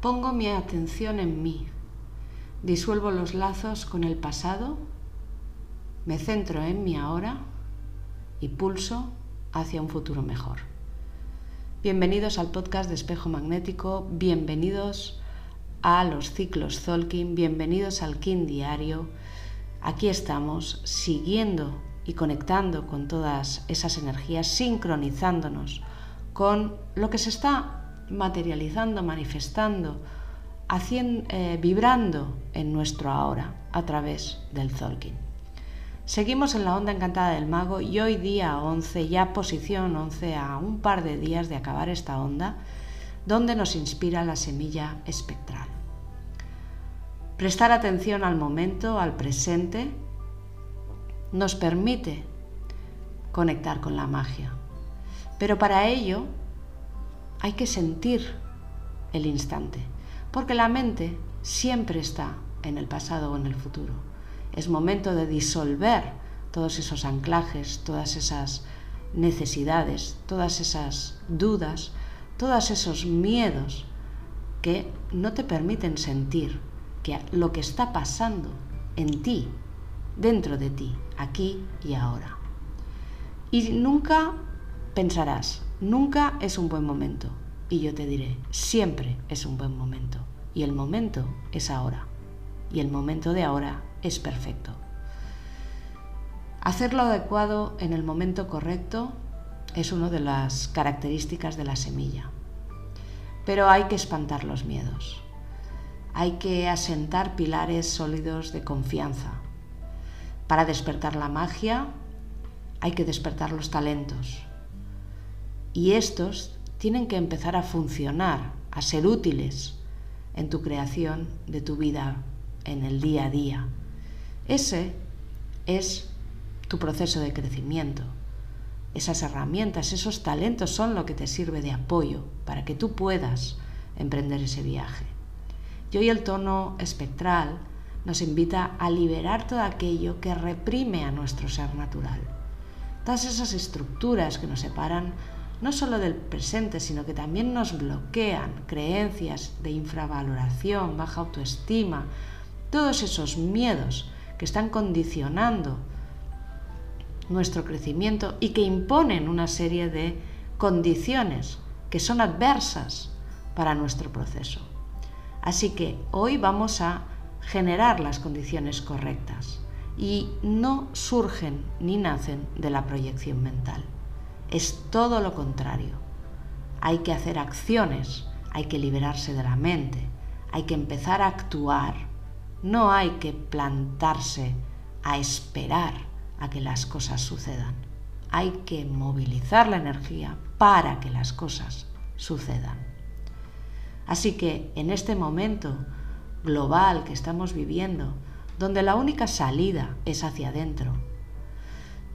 Pongo mi atención en mí, disuelvo los lazos con el pasado, me centro en mi ahora y pulso hacia un futuro mejor. Bienvenidos al podcast de Espejo Magnético, bienvenidos a los ciclos Zolkin, bienvenidos al Kin Diario. Aquí estamos siguiendo y conectando con todas esas energías, sincronizándonos con lo que se está materializando, manifestando, haciendo, eh, vibrando en nuestro ahora a través del Zolkin. Seguimos en la onda encantada del mago y hoy día 11, ya posición 11 a un par de días de acabar esta onda, donde nos inspira la semilla espectral. Prestar atención al momento, al presente, nos permite conectar con la magia. Pero para ello hay que sentir el instante, porque la mente siempre está en el pasado o en el futuro. Es momento de disolver todos esos anclajes, todas esas necesidades, todas esas dudas, todos esos miedos que no te permiten sentir que lo que está pasando en ti, dentro de ti, aquí y ahora. Y nunca pensarás, Nunca es un buen momento. Y yo te diré, siempre es un buen momento. Y el momento es ahora. Y el momento de ahora es perfecto. Hacer lo adecuado en el momento correcto es una de las características de la semilla. Pero hay que espantar los miedos. Hay que asentar pilares sólidos de confianza. Para despertar la magia hay que despertar los talentos, y estos tienen que empezar a funcionar, a ser útiles en tu creación de tu vida en el día a día. Ese es tu proceso de crecimiento. Esas herramientas, esos talentos son lo que te sirve de apoyo para que tú puedas emprender ese viaje. Y hoy el tono espectral nos invita a liberar todo aquello que reprime a nuestro ser natural. Todas esas estructuras que nos separan no solo del presente, sino que también nos bloquean creencias de infravaloración, baja autoestima, todos esos miedos que están condicionando nuestro crecimiento y que imponen una serie de condiciones que son adversas para nuestro proceso. Así que hoy vamos a generar las condiciones correctas y no surgen ni nacen de la proyección mental es todo lo contrario. Hay que hacer acciones, hay que liberarse de la mente, hay que empezar a actuar. No hay que plantarse a esperar a que las cosas sucedan. Hay que movilizar la energía para que las cosas sucedan. Así que en este momento global que estamos viviendo, donde la única salida es hacia adentro,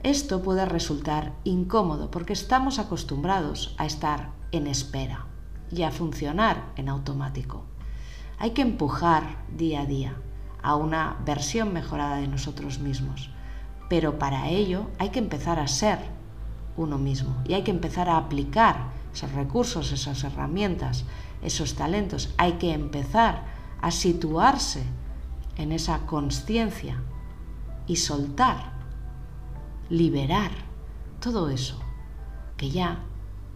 esto puede resultar incómodo porque estamos acostumbrados a estar en espera y a funcionar en automático. Hay que empujar día a día a una versión mejorada de nosotros mismos, pero para ello hay que empezar a ser uno mismo y hay que empezar a aplicar esos recursos, esas herramientas, esos talentos. Hay que empezar a situarse en esa conciencia y soltar liberar todo eso que ya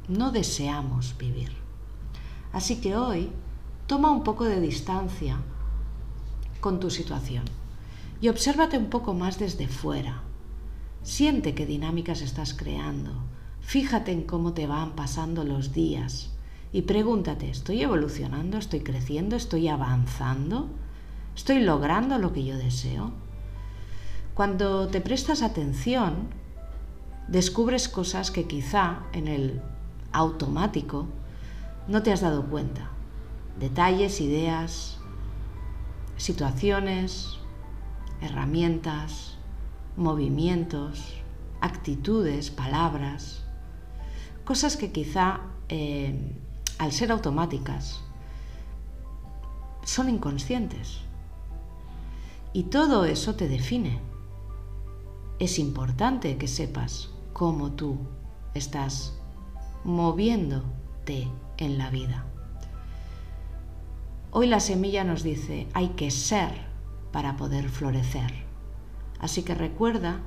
no deseamos vivir. Así que hoy toma un poco de distancia con tu situación y obsérvate un poco más desde fuera. Siente qué dinámicas estás creando. Fíjate en cómo te van pasando los días y pregúntate, ¿estoy evolucionando? ¿Estoy creciendo? ¿Estoy avanzando? ¿Estoy logrando lo que yo deseo? Cuando te prestas atención, descubres cosas que quizá en el automático no te has dado cuenta. Detalles, ideas, situaciones, herramientas, movimientos, actitudes, palabras, cosas que quizá eh, al ser automáticas son inconscientes. Y todo eso te define es importante que sepas cómo tú estás moviéndote en la vida. Hoy la semilla nos dice, hay que ser para poder florecer. Así que recuerda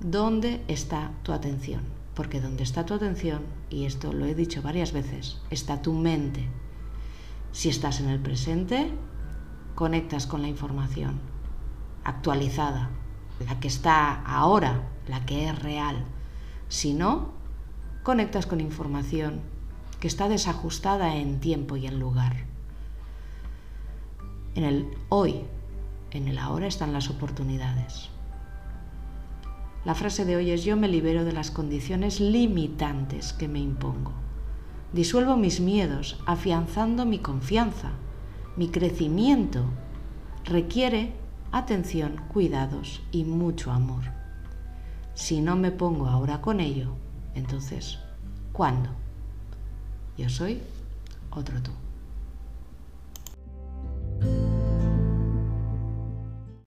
dónde está tu atención, porque donde está tu atención, y esto lo he dicho varias veces, está tu mente. Si estás en el presente, conectas con la información actualizada, la que está ahora, la que es real. Si no, conectas con información que está desajustada en tiempo y en lugar. En el hoy, en el ahora están las oportunidades. La frase de hoy es yo me libero de las condiciones limitantes que me impongo. Disuelvo mis miedos, afianzando mi confianza. Mi crecimiento requiere atención, cuidados y mucho amor. Si no me pongo ahora con ello, entonces, ¿cuándo? Yo soy otro tú.